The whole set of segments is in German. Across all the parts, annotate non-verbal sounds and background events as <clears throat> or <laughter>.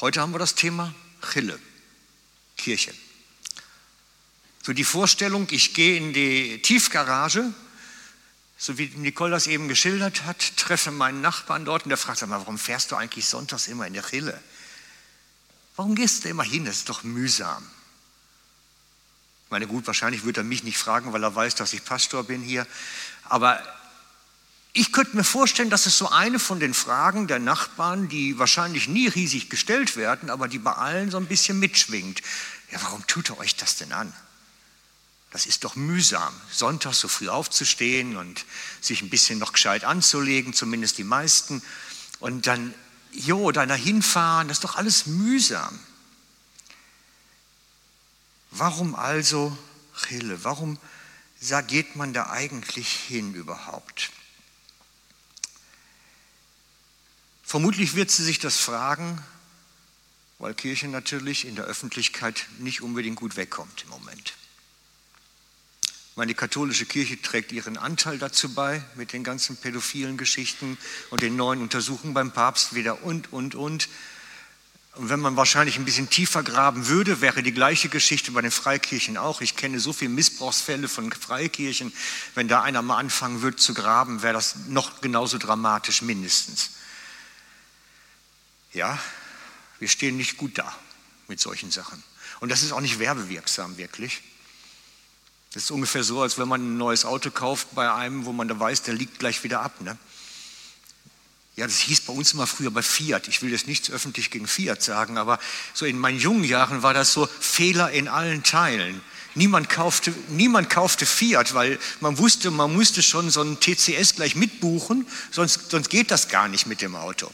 Heute haben wir das Thema Chille, Kirche. So die Vorstellung, ich gehe in die Tiefgarage, so wie Nicole das eben geschildert hat, treffe meinen Nachbarn dort und der fragt mal, warum fährst du eigentlich sonntags immer in der Chille? Warum gehst du immer hin? Das ist doch mühsam. Ich meine, gut, wahrscheinlich würde er mich nicht fragen, weil er weiß, dass ich Pastor bin hier. Aber ich könnte mir vorstellen, dass es so eine von den Fragen der Nachbarn, die wahrscheinlich nie riesig gestellt werden, aber die bei allen so ein bisschen mitschwingt. Ja, warum tut er euch das denn an? Das ist doch mühsam, sonntags so früh aufzustehen und sich ein bisschen noch gescheit anzulegen, zumindest die meisten. Und dann, jo, dann hinfahren, das ist doch alles mühsam. Warum also Chille? Warum geht man da eigentlich hin überhaupt? Vermutlich wird sie sich das fragen, weil Kirche natürlich in der Öffentlichkeit nicht unbedingt gut wegkommt im Moment. Meine katholische Kirche trägt ihren Anteil dazu bei mit den ganzen pädophilen Geschichten und den neuen Untersuchungen beim Papst wieder und, und, und. Und wenn man wahrscheinlich ein bisschen tiefer graben würde, wäre die gleiche Geschichte bei den Freikirchen auch. Ich kenne so viele Missbrauchsfälle von Freikirchen. Wenn da einer mal anfangen würde zu graben, wäre das noch genauso dramatisch mindestens. Ja, wir stehen nicht gut da mit solchen Sachen. Und das ist auch nicht werbewirksam wirklich. Das ist ungefähr so, als wenn man ein neues Auto kauft bei einem, wo man da weiß, der liegt gleich wieder ab. Ne? Ja, das hieß bei uns immer früher bei Fiat. Ich will jetzt nichts öffentlich gegen Fiat sagen, aber so in meinen jungen Jahren war das so Fehler in allen Teilen. Niemand kaufte, niemand kaufte Fiat, weil man wusste, man musste schon so ein TCS gleich mitbuchen, sonst, sonst geht das gar nicht mit dem Auto.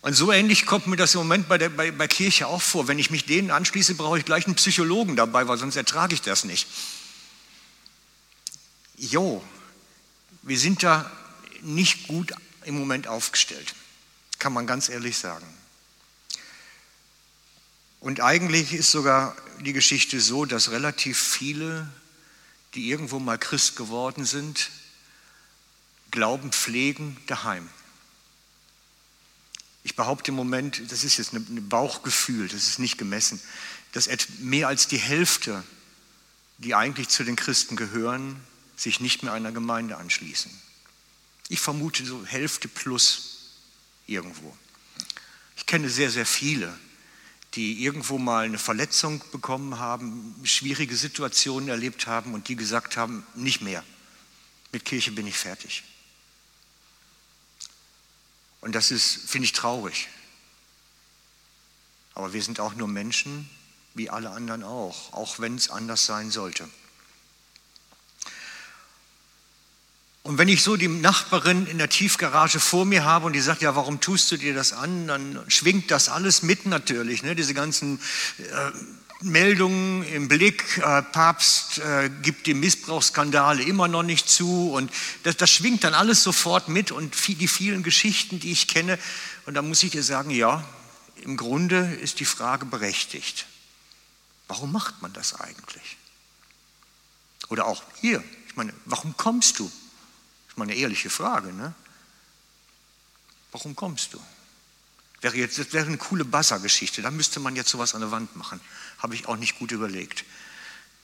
Und so ähnlich kommt mir das im Moment bei, der, bei, bei Kirche auch vor. Wenn ich mich denen anschließe, brauche ich gleich einen Psychologen dabei, weil sonst ertrage ich das nicht. Jo, wir sind da nicht gut im Moment aufgestellt, kann man ganz ehrlich sagen. Und eigentlich ist sogar die Geschichte so, dass relativ viele, die irgendwo mal Christ geworden sind, Glauben pflegen daheim. Ich behaupte im Moment, das ist jetzt ein Bauchgefühl, das ist nicht gemessen, dass mehr als die Hälfte, die eigentlich zu den Christen gehören, sich nicht mehr einer Gemeinde anschließen. Ich vermute so Hälfte plus irgendwo. Ich kenne sehr, sehr viele, die irgendwo mal eine Verletzung bekommen haben, schwierige Situationen erlebt haben und die gesagt haben, nicht mehr. Mit Kirche bin ich fertig. Und das ist, finde ich, traurig. Aber wir sind auch nur Menschen, wie alle anderen auch, auch wenn es anders sein sollte. Und wenn ich so die Nachbarin in der Tiefgarage vor mir habe und die sagt, ja, warum tust du dir das an, dann schwingt das alles mit natürlich, ne? diese ganzen äh, Meldungen im Blick, äh, Papst äh, gibt die Missbrauchsskandale immer noch nicht zu und das, das schwingt dann alles sofort mit und die vielen Geschichten, die ich kenne. Und da muss ich dir sagen, ja, im Grunde ist die Frage berechtigt. Warum macht man das eigentlich? Oder auch hier, ich meine, warum kommst du? Das ist mal eine ehrliche Frage, ne? Warum kommst du? Wäre jetzt, das wäre eine coole Buzzer-Geschichte. Da müsste man jetzt sowas an der Wand machen. Habe ich auch nicht gut überlegt.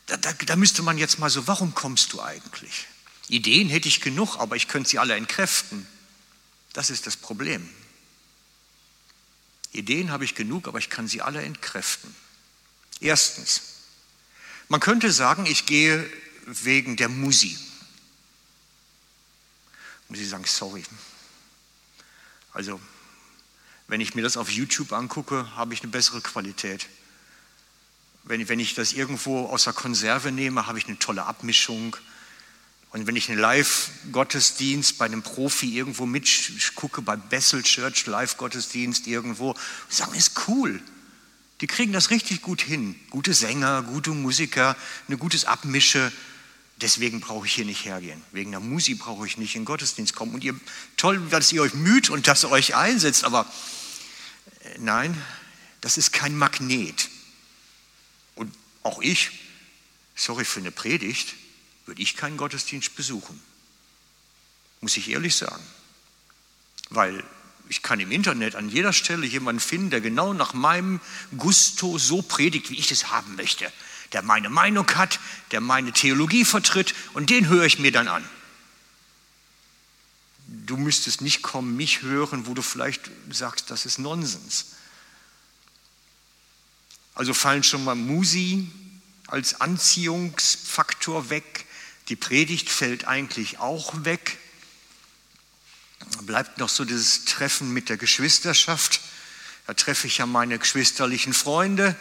Da, da, da müsste man jetzt mal so, warum kommst du eigentlich? Ideen hätte ich genug, aber ich könnte sie alle entkräften. Das ist das Problem. Ideen habe ich genug, aber ich kann sie alle entkräften. Erstens, man könnte sagen, ich gehe wegen der Musi. Muss ich sagen, sorry. Also wenn ich mir das auf YouTube angucke, habe ich eine bessere Qualität. Wenn, wenn ich das irgendwo aus der Konserve nehme, habe ich eine tolle Abmischung. Und wenn ich einen Live-Gottesdienst bei einem Profi irgendwo mitgucke, bei Bessel Church Live-Gottesdienst irgendwo, sagen, ist cool. Die kriegen das richtig gut hin. Gute Sänger, gute Musiker, eine gutes Abmische. Deswegen brauche ich hier nicht hergehen. Wegen der Musik brauche ich nicht in den Gottesdienst kommen. Und ihr, toll, dass ihr euch müht und dass ihr euch einsetzt, aber nein, das ist kein Magnet. Und auch ich, sorry für eine Predigt, würde ich keinen Gottesdienst besuchen. Muss ich ehrlich sagen. Weil ich kann im Internet an jeder Stelle jemanden finden, der genau nach meinem Gusto so predigt, wie ich es haben möchte. Der meine Meinung hat, der meine Theologie vertritt und den höre ich mir dann an. Du müsstest nicht kommen, mich hören, wo du vielleicht sagst, das ist Nonsens. Also fallen schon mal Musi als Anziehungsfaktor weg. Die Predigt fällt eigentlich auch weg. Bleibt noch so dieses Treffen mit der Geschwisterschaft. Da treffe ich ja meine geschwisterlichen Freunde.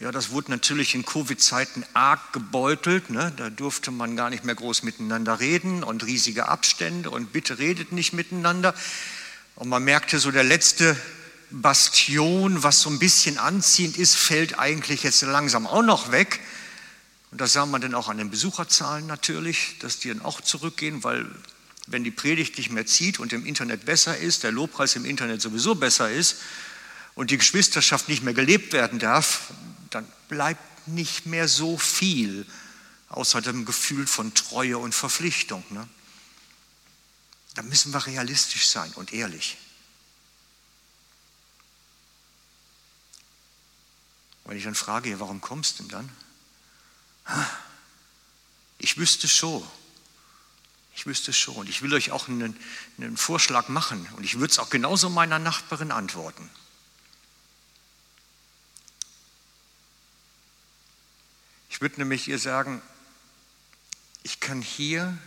Ja, das wurde natürlich in Covid-Zeiten arg gebeutelt. Ne? Da durfte man gar nicht mehr groß miteinander reden und riesige Abstände und bitte redet nicht miteinander. Und man merkte so, der letzte Bastion, was so ein bisschen anziehend ist, fällt eigentlich jetzt langsam auch noch weg. Und das sah man dann auch an den Besucherzahlen natürlich, dass die dann auch zurückgehen, weil wenn die Predigt nicht mehr zieht und im Internet besser ist, der Lobpreis im Internet sowieso besser ist und die Geschwisterschaft nicht mehr gelebt werden darf, dann bleibt nicht mehr so viel außer dem Gefühl von Treue und Verpflichtung. Ne? Da müssen wir realistisch sein und ehrlich. Wenn ich dann frage, warum kommst du denn dann? Ich wüsste schon. Ich wüsste schon. Ich will euch auch einen, einen Vorschlag machen und ich würde es auch genauso meiner Nachbarin antworten. Würde nämlich ihr sagen, ich kann hier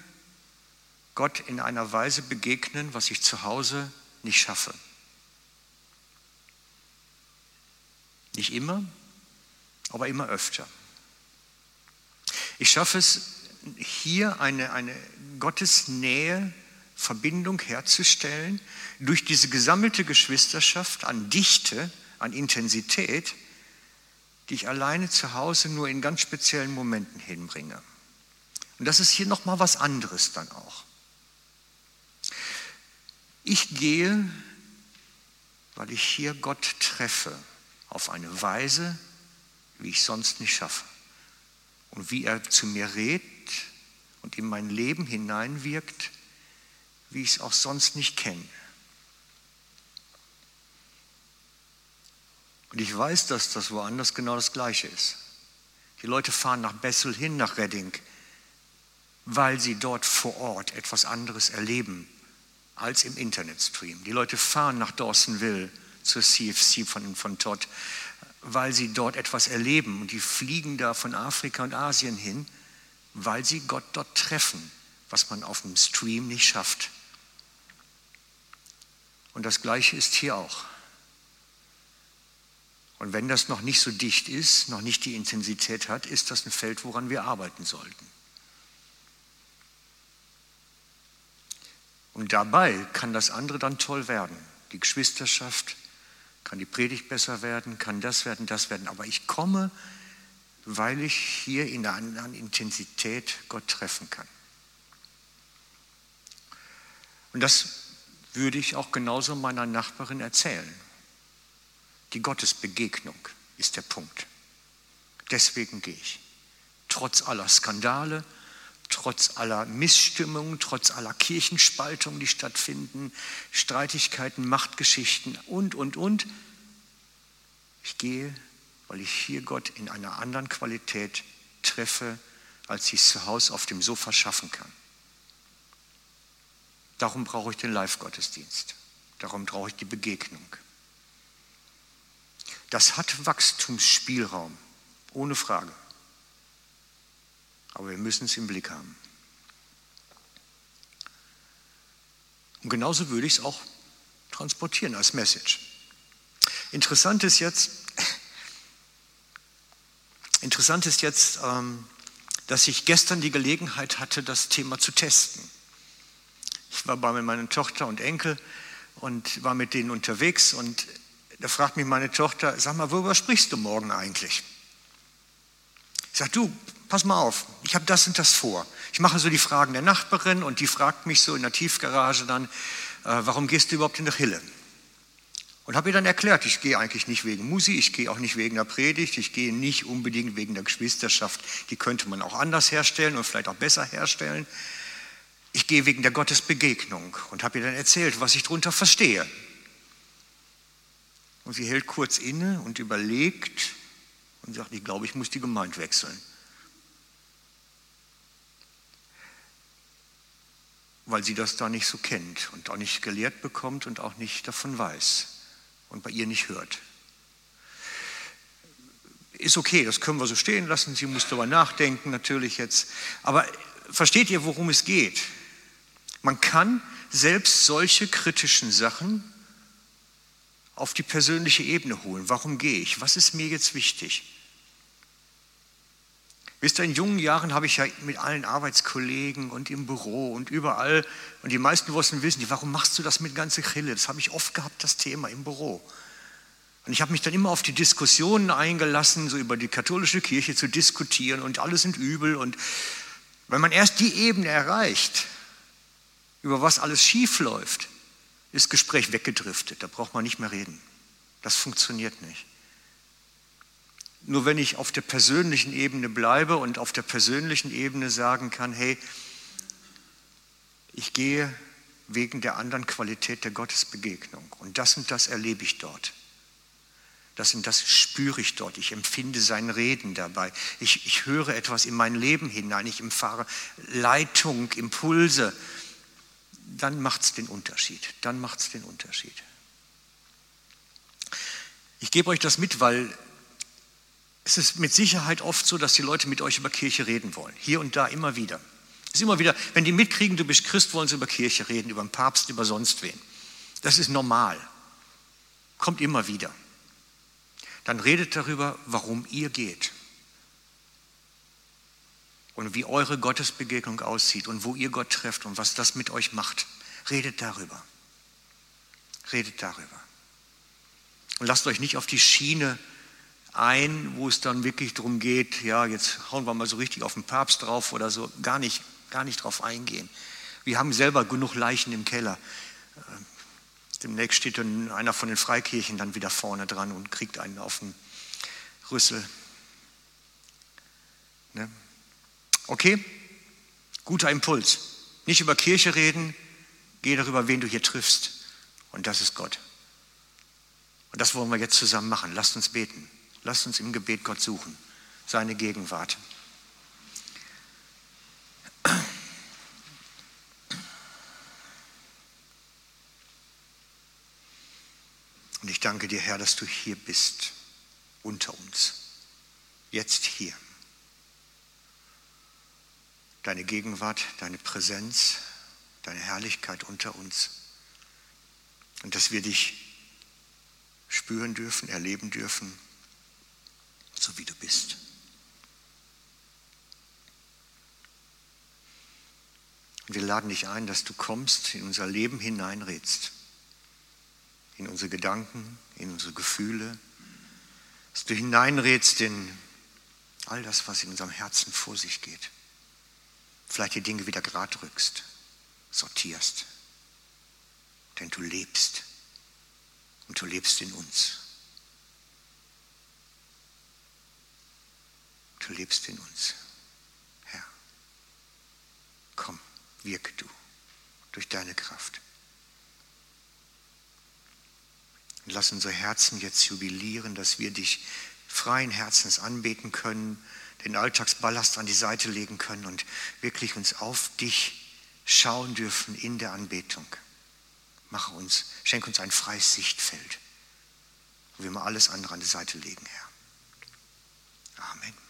Gott in einer Weise begegnen, was ich zu Hause nicht schaffe. Nicht immer, aber immer öfter. Ich schaffe es hier eine, eine Gottesnähe, Verbindung herzustellen durch diese gesammelte Geschwisterschaft an Dichte, an Intensität, die ich alleine zu Hause nur in ganz speziellen Momenten hinbringe. Und das ist hier nochmal was anderes dann auch. Ich gehe, weil ich hier Gott treffe, auf eine Weise, wie ich sonst nicht schaffe. Und wie er zu mir redet und in mein Leben hineinwirkt, wie ich es auch sonst nicht kenne. Und ich weiß, dass das woanders genau das Gleiche ist. Die Leute fahren nach Bessel hin, nach Redding, weil sie dort vor Ort etwas anderes erleben als im Internetstream. Die Leute fahren nach Dawsonville zur CFC von, von Todd, weil sie dort etwas erleben. Und die fliegen da von Afrika und Asien hin, weil sie Gott dort treffen, was man auf dem Stream nicht schafft. Und das Gleiche ist hier auch. Und wenn das noch nicht so dicht ist, noch nicht die Intensität hat, ist das ein Feld, woran wir arbeiten sollten. Und dabei kann das andere dann toll werden. Die Geschwisterschaft, kann die Predigt besser werden, kann das werden, das werden. Aber ich komme, weil ich hier in einer anderen Intensität Gott treffen kann. Und das würde ich auch genauso meiner Nachbarin erzählen. Die Gottesbegegnung ist der Punkt. Deswegen gehe ich. Trotz aller Skandale, trotz aller Missstimmungen, trotz aller Kirchenspaltungen, die stattfinden, Streitigkeiten, Machtgeschichten und, und, und. Ich gehe, weil ich hier Gott in einer anderen Qualität treffe, als ich es zu Hause auf dem Sofa schaffen kann. Darum brauche ich den Live-Gottesdienst. Darum brauche ich die Begegnung. Das hat Wachstumsspielraum, ohne Frage. Aber wir müssen es im Blick haben. Und genauso würde ich es auch transportieren als Message. Interessant ist jetzt, <clears throat> interessant ist jetzt, ähm, dass ich gestern die Gelegenheit hatte, das Thema zu testen. Ich war bei meiner Tochter und Enkel und war mit denen unterwegs und da fragt mich meine Tochter, sag mal, worüber sprichst du morgen eigentlich? Ich sage, du, pass mal auf, ich habe das und das vor. Ich mache so die Fragen der Nachbarin und die fragt mich so in der Tiefgarage dann, äh, warum gehst du überhaupt in der Hille? Und habe ihr dann erklärt, ich gehe eigentlich nicht wegen Musi, ich gehe auch nicht wegen der Predigt, ich gehe nicht unbedingt wegen der Geschwisterschaft, die könnte man auch anders herstellen und vielleicht auch besser herstellen. Ich gehe wegen der Gottesbegegnung und habe ihr dann erzählt, was ich darunter verstehe Und sie hält kurz inne und überlegt und sagt, ich glaube, ich muss die Gemeinde wechseln. Weil sie das da nicht so kennt und auch nicht gelehrt bekommt und auch nicht davon weiß und bei ihr nicht hört. Ist okay, das können wir so stehen lassen. Sie muss darüber nachdenken, natürlich jetzt. Aber versteht ihr, worum es geht? Man kann selbst solche kritischen Sachen auf die persönliche Ebene holen. Warum gehe ich? Was ist mir jetzt wichtig? Wisst ihr, in jungen Jahren habe ich ja mit allen Arbeitskollegen und im Büro und überall, und die meisten wussten wissen, warum machst du das mit ganzer Krille? Das habe ich oft gehabt, das Thema im Büro. Und ich habe mich dann immer auf die Diskussionen eingelassen, so über die katholische Kirche zu diskutieren und alles sind übel. Und wenn man erst die Ebene erreicht, über was alles schief läuft, ist Gespräch weggedriftet. Da braucht man nicht mehr reden. Das funktioniert nicht. Nur wenn ich auf der persönlichen Ebene bleibe und auf der persönlichen Ebene sagen kann, hey, ich gehe wegen der anderen Qualität der Gottesbegegnung und das und das erlebe ich dort. Das und das spüre ich dort. Ich empfinde sein Reden dabei. Ich, ich höre etwas in mein Leben hinein. Ich empfahre Leitung, Impulse dann macht es den Unterschied. Dann macht es den Unterschied. Ich gebe euch das mit, weil es ist mit Sicherheit oft so, dass die Leute mit euch über Kirche reden wollen. Hier und da immer wieder. Es ist immer wieder, wenn die mitkriegen, du bist Christ, wollen sie über Kirche reden, über den Papst, über sonst wen. Das ist normal. Kommt immer wieder. Dann redet darüber, warum ihr geht und wie eure Gottesbegegnung aussieht und wo ihr Gott trefft und was das mit euch macht. Redet darüber. Redet darüber. Und lasst euch nicht auf die Schiene ein, wo es dann wirklich darum geht, ja, jetzt hauen wir mal so richtig auf den Papst drauf oder so. Gar nicht, gar nicht drauf eingehen. Wir haben selber genug Leichen im Keller. Äh, demnächst steht dann einer von den Freikirchen dann wieder vorne dran und kriegt einen auf den Rüssel. Ne? Okay? Guter Impuls. Nicht über Kirche reden, geh darüber, wen du hier triffst. Und das ist Gott. Und das wollen wir jetzt zusammen machen. Lasst uns beten. Lasst uns im Gebet Gott suchen. Seine Gegenwart. Und ich danke dir, Herr, dass du hier bist, unter uns. Jetzt hier deine Gegenwart, deine Präsenz, deine Herrlichkeit unter uns. Und dass wir dich spüren dürfen, erleben dürfen, so wie du bist. Und wir laden dich ein, dass du kommst, in unser Leben hineinredst, in unsere Gedanken, in unsere Gefühle, dass du hineinredst in all das, was in unserem Herzen vor sich geht vielleicht die Dinge wieder gerade rückst, sortierst. Denn du lebst und du lebst in uns. Du lebst in uns, Herr. Komm, wirke du durch deine Kraft. Und lass unser Herzen jetzt jubilieren, dass wir dich freien Herzens anbeten können den Alltagsballast an die Seite legen können und wirklich uns auf dich schauen dürfen in der Anbetung. Mache uns, schenk uns ein freies Sichtfeld, wo wir mal alles andere an die Seite legen, Herr. Amen.